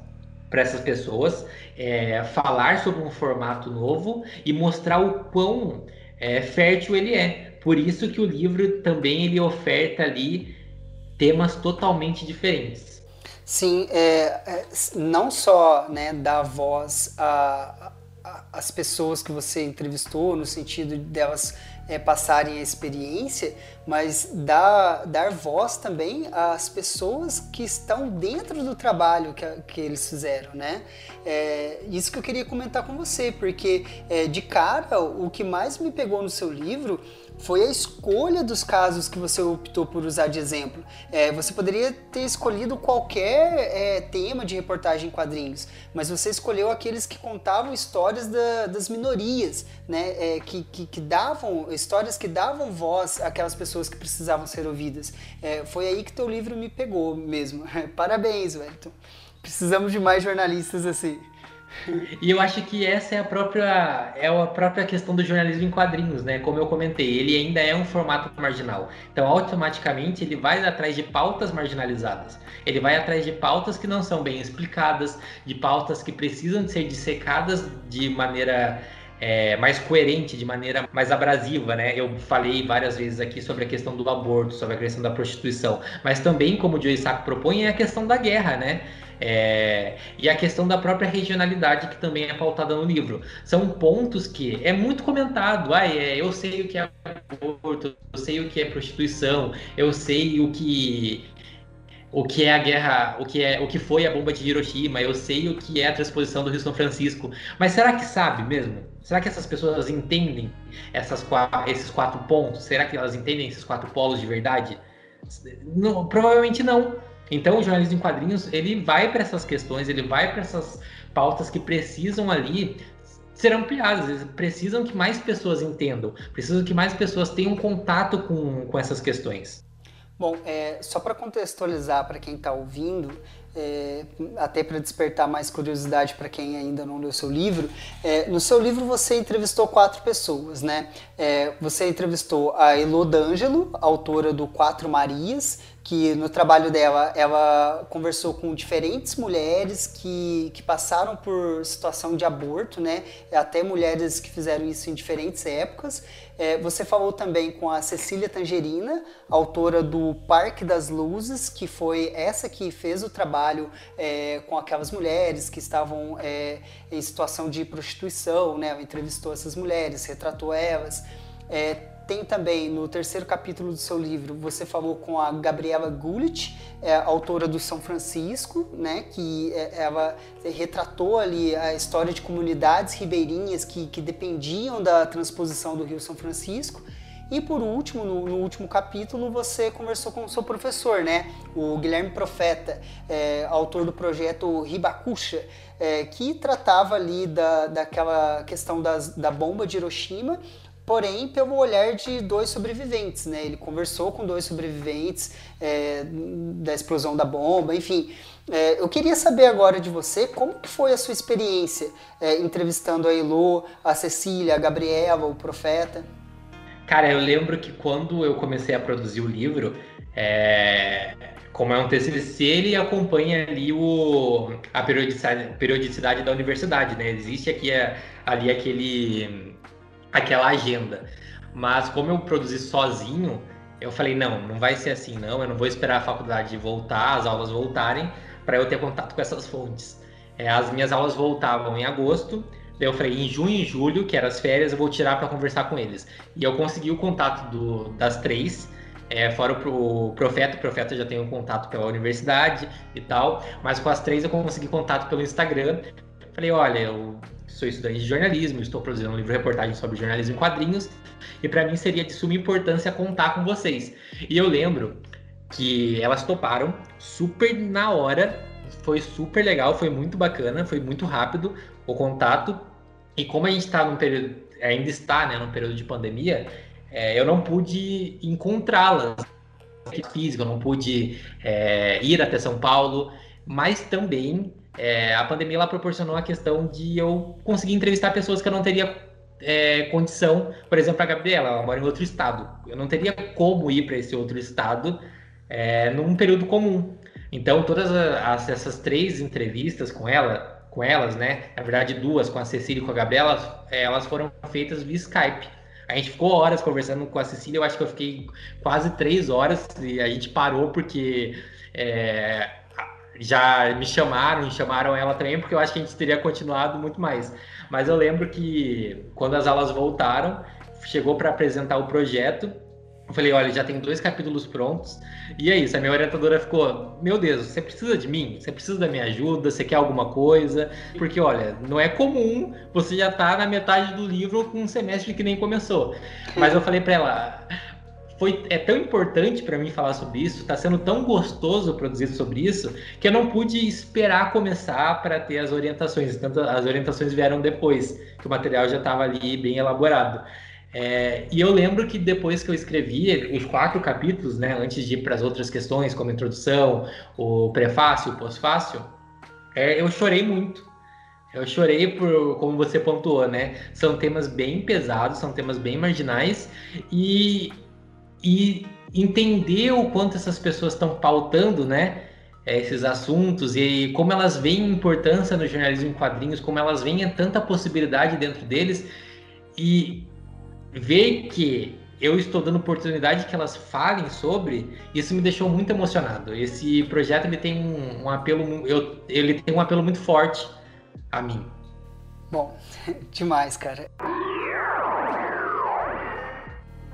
para essas pessoas, é, falar sobre um formato novo e mostrar o quão é, fértil ele é. Por isso que o livro também ele oferta ali temas totalmente diferentes. Sim, é, é, não só né, dar voz às pessoas que você entrevistou, no sentido delas é, passarem a experiência, mas dar, dar voz também às pessoas que estão dentro do trabalho que, que eles fizeram, né? É, isso que eu queria comentar com você, porque é, de cara o que mais me pegou no seu livro foi a escolha dos casos que você optou por usar de exemplo. É, você poderia ter escolhido qualquer é, tema de reportagem em quadrinhos, mas você escolheu aqueles que contavam histórias da, das minorias, né? É, que, que, que, davam histórias que davam voz àquelas pessoas que precisavam ser ouvidas. É, foi aí que teu livro me pegou mesmo. Parabéns, Wellington. Precisamos de mais jornalistas assim. E eu acho que essa é a própria é a própria questão do jornalismo em quadrinhos, né? Como eu comentei, ele ainda é um formato marginal. Então, automaticamente ele vai atrás de pautas marginalizadas. Ele vai atrás de pautas que não são bem explicadas, de pautas que precisam de ser dissecadas de maneira é, mais coerente, de maneira mais abrasiva, né? Eu falei várias vezes aqui sobre a questão do aborto, sobre a questão da prostituição, mas também, como o Joe Isaac propõe, é a questão da guerra, né? É, e a questão da própria regionalidade que também é pautada no livro. São pontos que é muito comentado. Ah, é, eu sei o que é aborto, eu sei o que é prostituição, eu sei o que o que é a guerra, o que é o que foi a bomba de Hiroshima, eu sei o que é a transposição do Rio São Francisco. Mas será que sabe mesmo? Será que essas pessoas entendem essas esses quatro pontos? Será que elas entendem esses quatro polos de verdade? Não, provavelmente não. Então, o jornalismo em quadrinhos ele vai para essas questões, ele vai para essas pautas que precisam ali ser ampliadas, eles precisam que mais pessoas entendam, precisam que mais pessoas tenham contato com, com essas questões. Bom, é, só para contextualizar para quem está ouvindo, é, até para despertar mais curiosidade para quem ainda não leu seu livro, é, no seu livro você entrevistou quatro pessoas, né? É, você entrevistou a Elo D'Angelo, autora do Quatro Marias, que no trabalho dela ela conversou com diferentes mulheres que, que passaram por situação de aborto, né? Até mulheres que fizeram isso em diferentes épocas. É, você falou também com a Cecília Tangerina, autora do Parque das Luzes, que foi essa que fez o trabalho é, com aquelas mulheres que estavam é, em situação de prostituição, né? Ela entrevistou essas mulheres, retratou elas. É, tem também no terceiro capítulo do seu livro, você falou com a Gabriela Gulit, é, autora do São Francisco, né, que é, ela retratou ali a história de comunidades ribeirinhas que, que dependiam da transposição do Rio São Francisco. E por último, no, no, último capítulo, você conversou com o seu professor, né? O Guilherme Profeta, é, autor do projeto Ribacuxa, é, que tratava ali da, daquela questão das, da bomba de Hiroshima, porém pelo olhar de dois sobreviventes, né? Ele conversou com dois sobreviventes é, da explosão da bomba, enfim. É, eu queria saber agora de você como que foi a sua experiência é, entrevistando a Elo, a Cecília, a Gabriela, o Profeta. Cara, eu lembro que quando eu comecei a produzir o livro, é, como é um TCC, ele acompanha ali o, a periodicidade, periodicidade da universidade, né? Existe aqui ali aquele aquela agenda. Mas como eu produzi sozinho, eu falei, não, não vai ser assim, não. Eu não vou esperar a faculdade voltar, as aulas voltarem, para eu ter contato com essas fontes. É, as minhas aulas voltavam em agosto, daí eu falei, em junho e julho, que eram as férias, eu vou tirar para conversar com eles. E eu consegui o contato do, das três, é, fora o Profeta, o Profeta já tem um contato pela universidade e tal, mas com as três eu consegui contato pelo Instagram. Falei, olha, eu sou estudante de jornalismo, estou produzindo um livro reportagem sobre jornalismo em quadrinhos, e para mim seria de suma importância contar com vocês. E eu lembro que elas toparam super na hora, foi super legal, foi muito bacana, foi muito rápido o contato. E como a gente está num período, ainda está, né, num período de pandemia, é, eu não pude encontrá-las físico, eu não pude é, ir até São Paulo, mas também é, a pandemia ela proporcionou a questão de eu conseguir entrevistar pessoas que eu não teria é, condição, por exemplo, a Gabriela, ela mora em outro estado. Eu não teria como ir para esse outro estado é, num período comum. Então, todas as, essas três entrevistas com ela, com elas, né? Na verdade, duas com a Cecília e com a Gabriela, é, elas foram feitas via Skype. A gente ficou horas conversando com a Cecília, eu acho que eu fiquei quase três horas e a gente parou porque é, já me chamaram e chamaram ela também, porque eu acho que a gente teria continuado muito mais. Mas eu lembro que quando as aulas voltaram, chegou para apresentar o projeto. Eu falei, olha, já tem dois capítulos prontos. E é isso, a minha orientadora ficou, meu Deus, você precisa de mim? Você precisa da minha ajuda? Você quer alguma coisa? Porque, olha, não é comum você já tá na metade do livro com um semestre que nem começou. Mas eu falei para ela, foi é tão importante para mim falar sobre isso, está sendo tão gostoso produzir sobre isso, que eu não pude esperar começar para ter as orientações. Tanto as orientações vieram depois, que o material já estava ali bem elaborado. É, e eu lembro que depois que eu escrevi os quatro capítulos, né, antes de ir para as outras questões, como introdução, o prefácio, o pós-fácio, é, eu chorei muito. Eu chorei por, como você pontuou, né? São temas bem pesados, são temas bem marginais e e entender o quanto essas pessoas estão pautando, né? Esses assuntos e como elas veem importância no jornalismo em quadrinhos, como elas veem tanta possibilidade dentro deles, e ver que eu estou dando oportunidade que elas falem sobre, isso me deixou muito emocionado. Esse projeto ele tem um, um apelo, eu, ele tem um apelo muito forte a mim. Bom, demais, cara.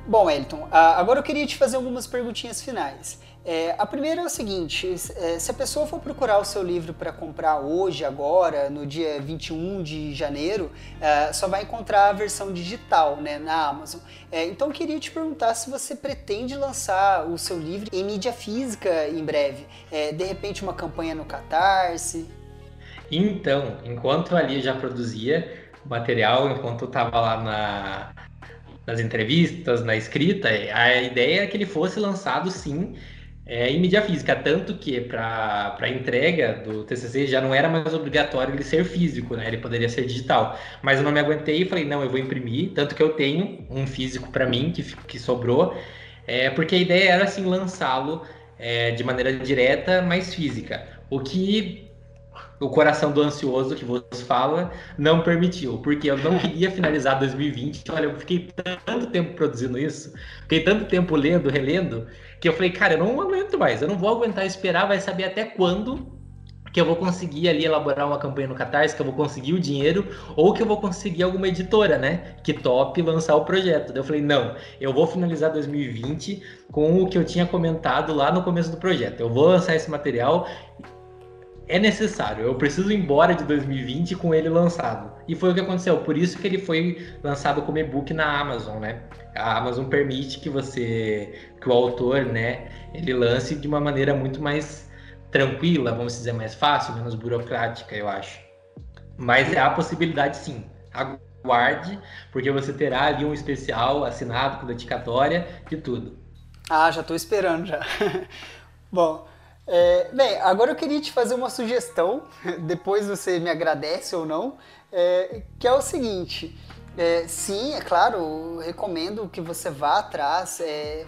Bom, Elton, agora eu queria te fazer algumas perguntinhas finais. É, a primeira é o seguinte: é, se a pessoa for procurar o seu livro para comprar hoje, agora, no dia 21 de janeiro, é, só vai encontrar a versão digital né, na Amazon. É, então eu queria te perguntar se você pretende lançar o seu livro em mídia física em breve. É, de repente, uma campanha no Catarse. Então, enquanto ali já produzia material, enquanto estava lá na, nas entrevistas, na escrita, a ideia é que ele fosse lançado sim é, em mídia física, tanto que para a entrega do TCC já não era mais obrigatório ele ser físico, né? Ele poderia ser digital. Mas eu não me aguentei e falei, não, eu vou imprimir, tanto que eu tenho um físico para mim que, que sobrou, é, porque a ideia era assim lançá-lo é, de maneira direta, mais física. O que o coração do ansioso que você fala não permitiu, porque eu não queria finalizar 2020. Olha, eu fiquei tanto tempo produzindo isso, fiquei tanto tempo lendo, relendo, que eu falei, cara, eu não aguento mais, eu não vou aguentar esperar, vai saber até quando que eu vou conseguir ali elaborar uma campanha no Catarse, que eu vou conseguir o dinheiro, ou que eu vou conseguir alguma editora, né, que top lançar o projeto. Daí eu falei, não, eu vou finalizar 2020 com o que eu tinha comentado lá no começo do projeto. Eu vou lançar esse material é necessário. Eu preciso ir embora de 2020 com ele lançado. E foi o que aconteceu. Por isso que ele foi lançado como e-book na Amazon, né? A Amazon permite que você, que o autor, né, ele lance de uma maneira muito mais tranquila, vamos dizer, mais fácil, menos burocrática, eu acho. Mas é a possibilidade, sim. Aguarde, porque você terá ali um especial assinado com dedicatória de tudo. Ah, já estou esperando já. Bom, é, bem, agora eu queria te fazer uma sugestão, depois você me agradece ou não, é, que é o seguinte. É, sim, é claro, recomendo que você vá atrás, é,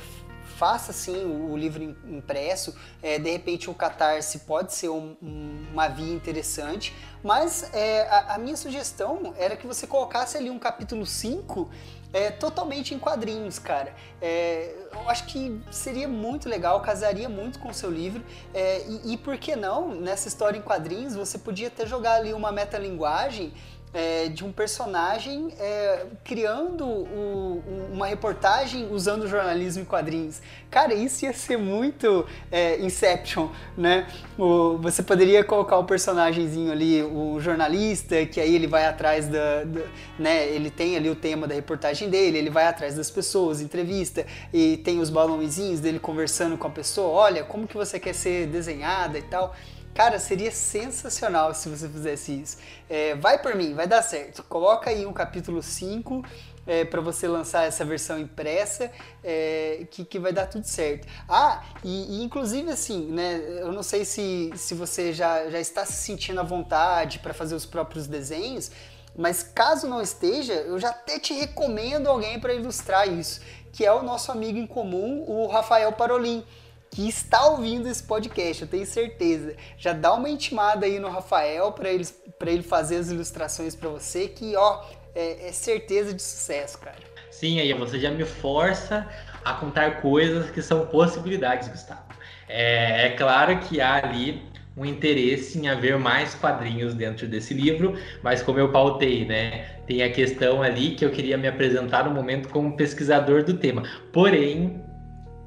faça sim o, livro impresso. É, de repente o Catarse pode ser um, um, uma via interessante, mas é, a, a, minha sugestão era que você colocasse ali um capítulo 5 é, totalmente em quadrinhos, cara. É, eu acho que seria muito legal, casaria muito com o seu livro. É, e, e por que não, nessa história em quadrinhos, você podia até jogar ali uma metalinguagem é, de um personagem é, criando o, uma reportagem usando jornalismo em quadrinhos. Cara, isso ia ser muito é, Inception, né? O, você poderia colocar o personagemzinho ali, o jornalista, que aí ele vai atrás da, da, né? Ele tem ali o tema da reportagem dele, ele vai atrás das pessoas, entrevista, e tem os balãozinhos dele conversando com a pessoa, olha, como que você quer ser desenhada e tal. Cara, seria sensacional se você fizesse isso. É, vai por mim, vai dar certo. Coloca aí um capítulo 5 é, para você lançar essa versão impressa, é, que, que vai dar tudo certo. Ah, e, e, inclusive assim, né, eu não sei se, se você já, já está se sentindo à vontade para fazer os próprios desenhos, mas caso não esteja, eu já até te recomendo alguém para ilustrar isso, que é o nosso amigo em comum, o Rafael Parolin que está ouvindo esse podcast, eu tenho certeza. Já dá uma intimada aí no Rafael para ele, ele fazer as ilustrações para você, que ó, é, é, certeza de sucesso, cara. Sim, aí você já me força a contar coisas que são possibilidades, Gustavo. É, é claro que há ali um interesse em haver mais quadrinhos dentro desse livro, mas como eu pautei, né, tem a questão ali que eu queria me apresentar no momento como pesquisador do tema. Porém,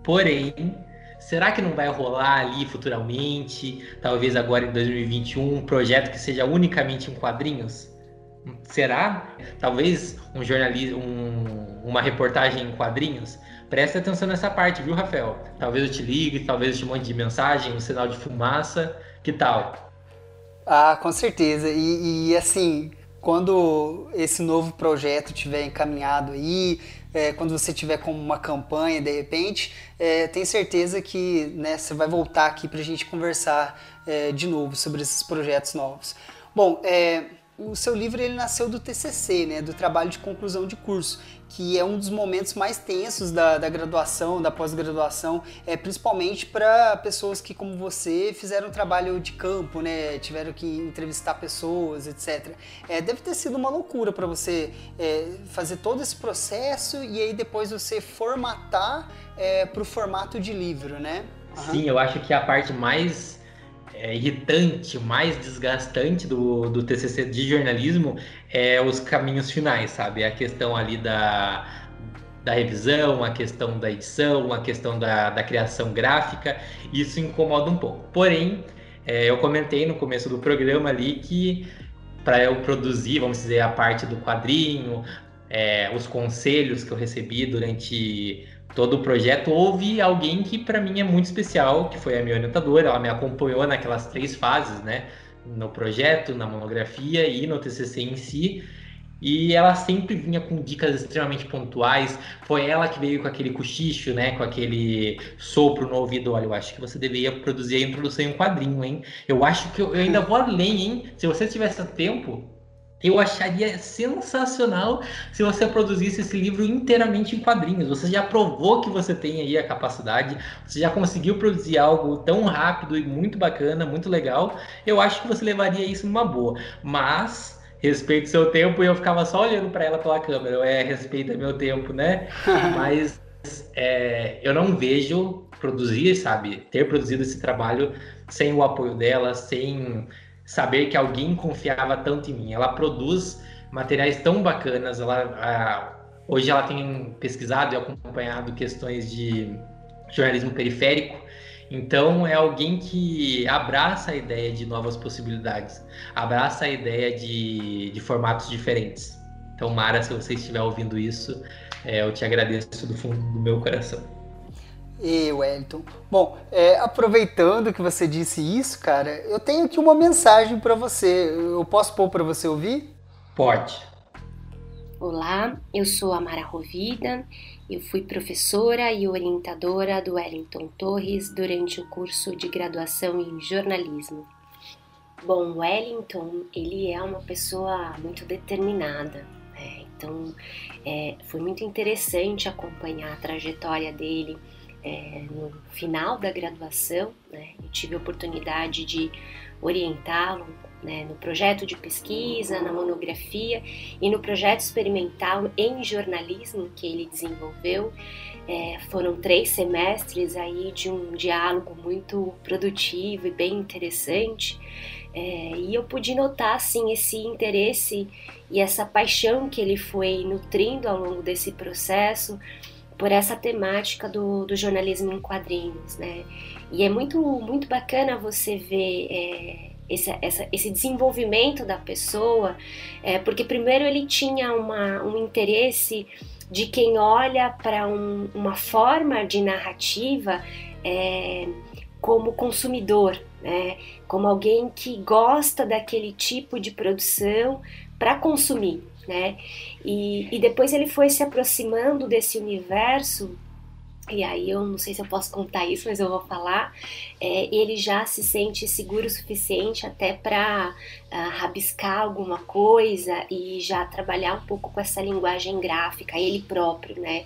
porém, Será que não vai rolar ali futuramente, talvez agora em 2021, um projeto que seja unicamente em quadrinhos? Será? Talvez um jornalismo, um, uma reportagem em quadrinhos? Preste atenção nessa parte, viu, Rafael? Talvez eu te ligue, talvez eu te mande de mensagem, um sinal de fumaça. Que tal? Ah, com certeza. E, e assim, quando esse novo projeto tiver encaminhado aí, é, quando você tiver com uma campanha de repente, é, tenho certeza que né, você vai voltar aqui para a gente conversar é, de novo sobre esses projetos novos. Bom, é, o seu livro ele nasceu do TCC, né, do trabalho de conclusão de curso, que é um dos momentos mais tensos da, da graduação, da pós-graduação, é, principalmente para pessoas que, como você, fizeram trabalho de campo, né, tiveram que entrevistar pessoas, etc. É, deve ter sido uma loucura para você é, fazer todo esse processo e aí depois você formatar é, para o formato de livro, né? Uhum. Sim, eu acho que a parte mais é, irritante, mais desgastante do, do TCC de jornalismo é os caminhos finais, sabe? A questão ali da, da revisão, a questão da edição, a questão da, da criação gráfica, isso incomoda um pouco. Porém, é, eu comentei no começo do programa ali que para eu produzir, vamos dizer, a parte do quadrinho, é, os conselhos que eu recebi durante todo o projeto, houve alguém que para mim é muito especial, que foi a minha orientadora, ela me acompanhou naquelas três fases, né? No projeto, na monografia e no TCC em si. E ela sempre vinha com dicas extremamente pontuais. Foi ela que veio com aquele cochicho, né? Com aquele sopro no ouvido. Olha, eu acho que você deveria produzir a introdução em um quadrinho, hein? Eu acho que eu, eu ainda vou além, hein? Se você tivesse tempo, eu acharia sensacional se você produzisse esse livro inteiramente em quadrinhos. Você já provou que você tem aí a capacidade, você já conseguiu produzir algo tão rápido e muito bacana, muito legal. Eu acho que você levaria isso numa boa. Mas respeito seu tempo e eu ficava só olhando para ela pela câmera. Eu, é, respeita meu tempo, né? Mas é, eu não vejo produzir, sabe, ter produzido esse trabalho sem o apoio dela, sem saber que alguém confiava tanto em mim. Ela produz materiais tão bacanas, ela hoje ela tem pesquisado e acompanhado questões de jornalismo periférico. Então é alguém que abraça a ideia de novas possibilidades, abraça a ideia de, de formatos diferentes. Então, Mara, se você estiver ouvindo isso, é, eu te agradeço do fundo do meu coração. E Wellington. Bom, é, aproveitando que você disse isso, cara, eu tenho aqui uma mensagem para você. Eu posso pôr para você ouvir? Pode. Olá, eu sou a Mara Rovida. Eu fui professora e orientadora do Wellington Torres durante o curso de graduação em jornalismo. Bom, Wellington, ele é uma pessoa muito determinada. Né? Então, é, foi muito interessante acompanhar a trajetória dele é, no final da graduação, né, eu tive a oportunidade de orientá-lo né, no projeto de pesquisa, na monografia e no projeto experimental em jornalismo que ele desenvolveu. É, foram três semestres aí de um diálogo muito produtivo e bem interessante. É, e eu pude notar assim esse interesse e essa paixão que ele foi nutrindo ao longo desse processo por essa temática do, do jornalismo em quadrinhos, né? E é muito, muito bacana você ver é, esse, essa, esse desenvolvimento da pessoa, é, porque primeiro ele tinha uma, um interesse de quem olha para um, uma forma de narrativa é, como consumidor, né? como alguém que gosta daquele tipo de produção para consumir né? E, e depois ele foi se aproximando desse universo e aí eu não sei se eu posso contar isso, mas eu vou falar. É, ele já se sente seguro o suficiente até para uh, ah, rabiscar alguma coisa e já trabalhar um pouco com essa linguagem gráfica, ele próprio, né?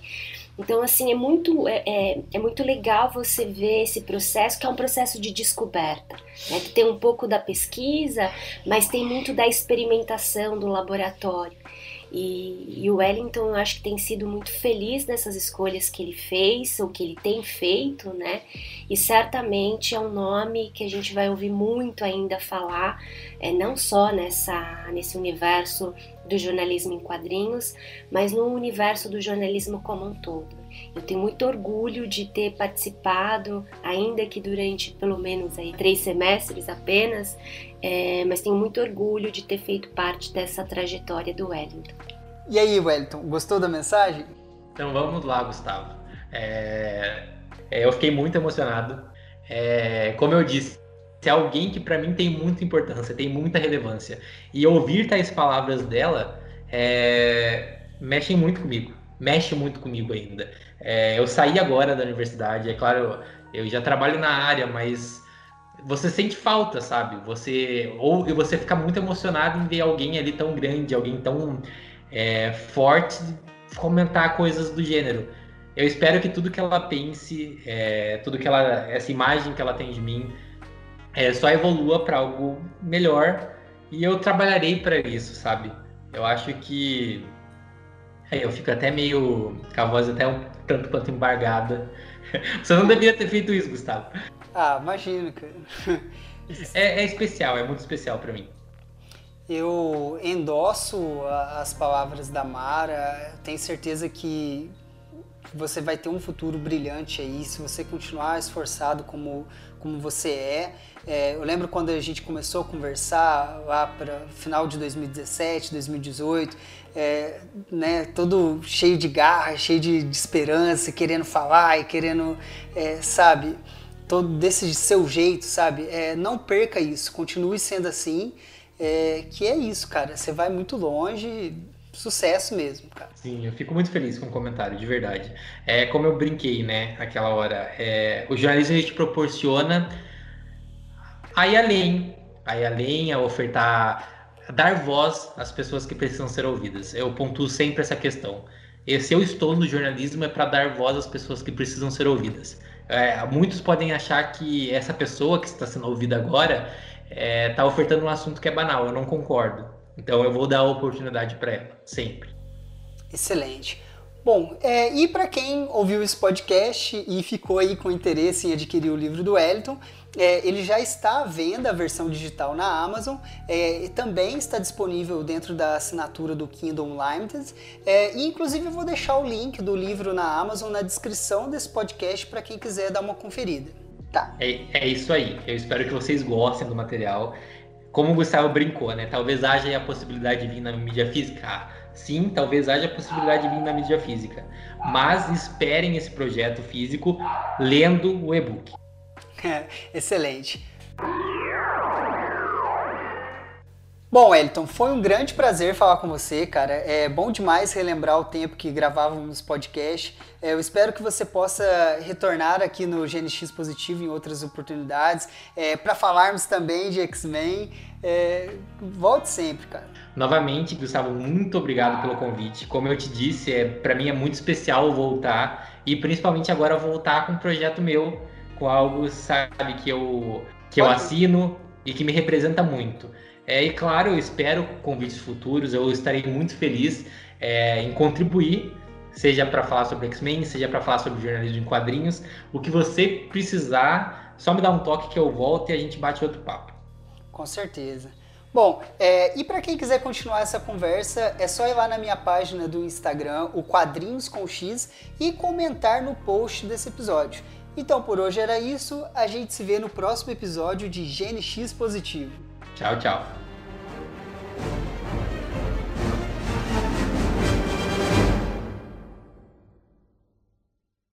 Então, assim, é muito, é, é, é, muito legal você ver esse processo, que é um processo de descoberta, né? que tem um pouco da pesquisa, mas tem muito da experimentação do laboratório. E, e, o Wellington, eu acho que tem sido muito feliz nessas escolhas que ele fez, ou que ele tem feito, né? E certamente é um nome que a gente vai ouvir muito ainda falar, é, não só nessa, nesse universo do jornalismo em quadrinhos, mas no universo do jornalismo como um todo. Eu tenho muito orgulho de ter participado, ainda que durante pelo menos aí três semestres apenas, é, mas tenho muito orgulho de ter feito parte dessa trajetória do Wellington. E aí, Wellington, gostou da mensagem? Então vamos lá, Gustavo. É, é, eu fiquei muito emocionado. É, como eu disse, é alguém que para mim tem muita importância, tem muita relevância. E ouvir tais palavras dela é, mexe muito comigo, mexe muito comigo ainda. É, eu saí agora da universidade, é claro, eu já trabalho na área, mas você sente falta, sabe? Você ou você fica muito emocionado em ver alguém ali tão grande, alguém tão é, forte comentar coisas do gênero. Eu espero que tudo que ela pense, é, tudo que ela, essa imagem que ela tem de mim, é, só evolua para algo melhor e eu trabalharei para isso, sabe? Eu acho que é, eu fico até meio com a voz até um tanto quanto embargada. Você não deveria ter feito isso, Gustavo. Ah, imagino, cara. É, é especial, é muito especial para mim. Eu endosso as palavras da Mara, tenho certeza que você vai ter um futuro brilhante aí se você continuar esforçado como, como você é. é eu lembro quando a gente começou a conversar lá para final de 2017, 2018, é, né, todo cheio de garra, cheio de, de esperança, querendo falar e querendo, é, sabe, todo desse seu jeito, sabe? É, não perca isso, continue sendo assim. É, que é isso, cara. Você vai muito longe, sucesso mesmo, cara. Sim, eu fico muito feliz com o comentário, de verdade. É como eu brinquei, né, aquela hora. É, o jornalismo a gente proporciona a ir além, a ir além, a ofertar, a dar voz às pessoas que precisam ser ouvidas. Eu pontuo sempre essa questão. Se eu estou no jornalismo é para dar voz às pessoas que precisam ser ouvidas. É, muitos podem achar que essa pessoa que está sendo ouvida agora está é, ofertando um assunto que é banal. Eu não concordo. Então eu vou dar a oportunidade para ela, sempre. Excelente. Bom, é, e para quem ouviu esse podcast e ficou aí com interesse em adquirir o livro do Wellington, é, ele já está à venda a versão digital na Amazon é, e também está disponível dentro da assinatura do Kindle Unlimited. É, e inclusive eu vou deixar o link do livro na Amazon na descrição desse podcast para quem quiser dar uma conferida. Tá. É, é isso aí. Eu espero que vocês gostem do material. Como o Gustavo brincou, né? Talvez haja a possibilidade de vir na mídia física. sim, talvez haja a possibilidade de vir na mídia física. Mas esperem esse projeto físico lendo o e-book. Excelente. Bom, Elton, foi um grande prazer falar com você, cara. É bom demais relembrar o tempo que gravávamos podcast. É, eu espero que você possa retornar aqui no GNX Positivo em outras oportunidades, é, para falarmos também de X-Men. É, volte sempre, cara. Novamente, Gustavo, muito obrigado pelo convite. Como eu te disse, é, para mim é muito especial voltar e principalmente agora voltar com um projeto meu, com algo, sabe, que eu, que eu assino e que me representa muito. É, e claro, eu espero convites futuros, eu estarei muito feliz é, em contribuir, seja para falar sobre X-Men, seja para falar sobre jornalismo em quadrinhos. O que você precisar, só me dá um toque que eu volto e a gente bate outro papo. Com certeza. Bom, é, e para quem quiser continuar essa conversa, é só ir lá na minha página do Instagram, o Quadrinhos com X, e comentar no post desse episódio. Então por hoje era isso, a gente se vê no próximo episódio de GNX Positivo. Tchau, tchau.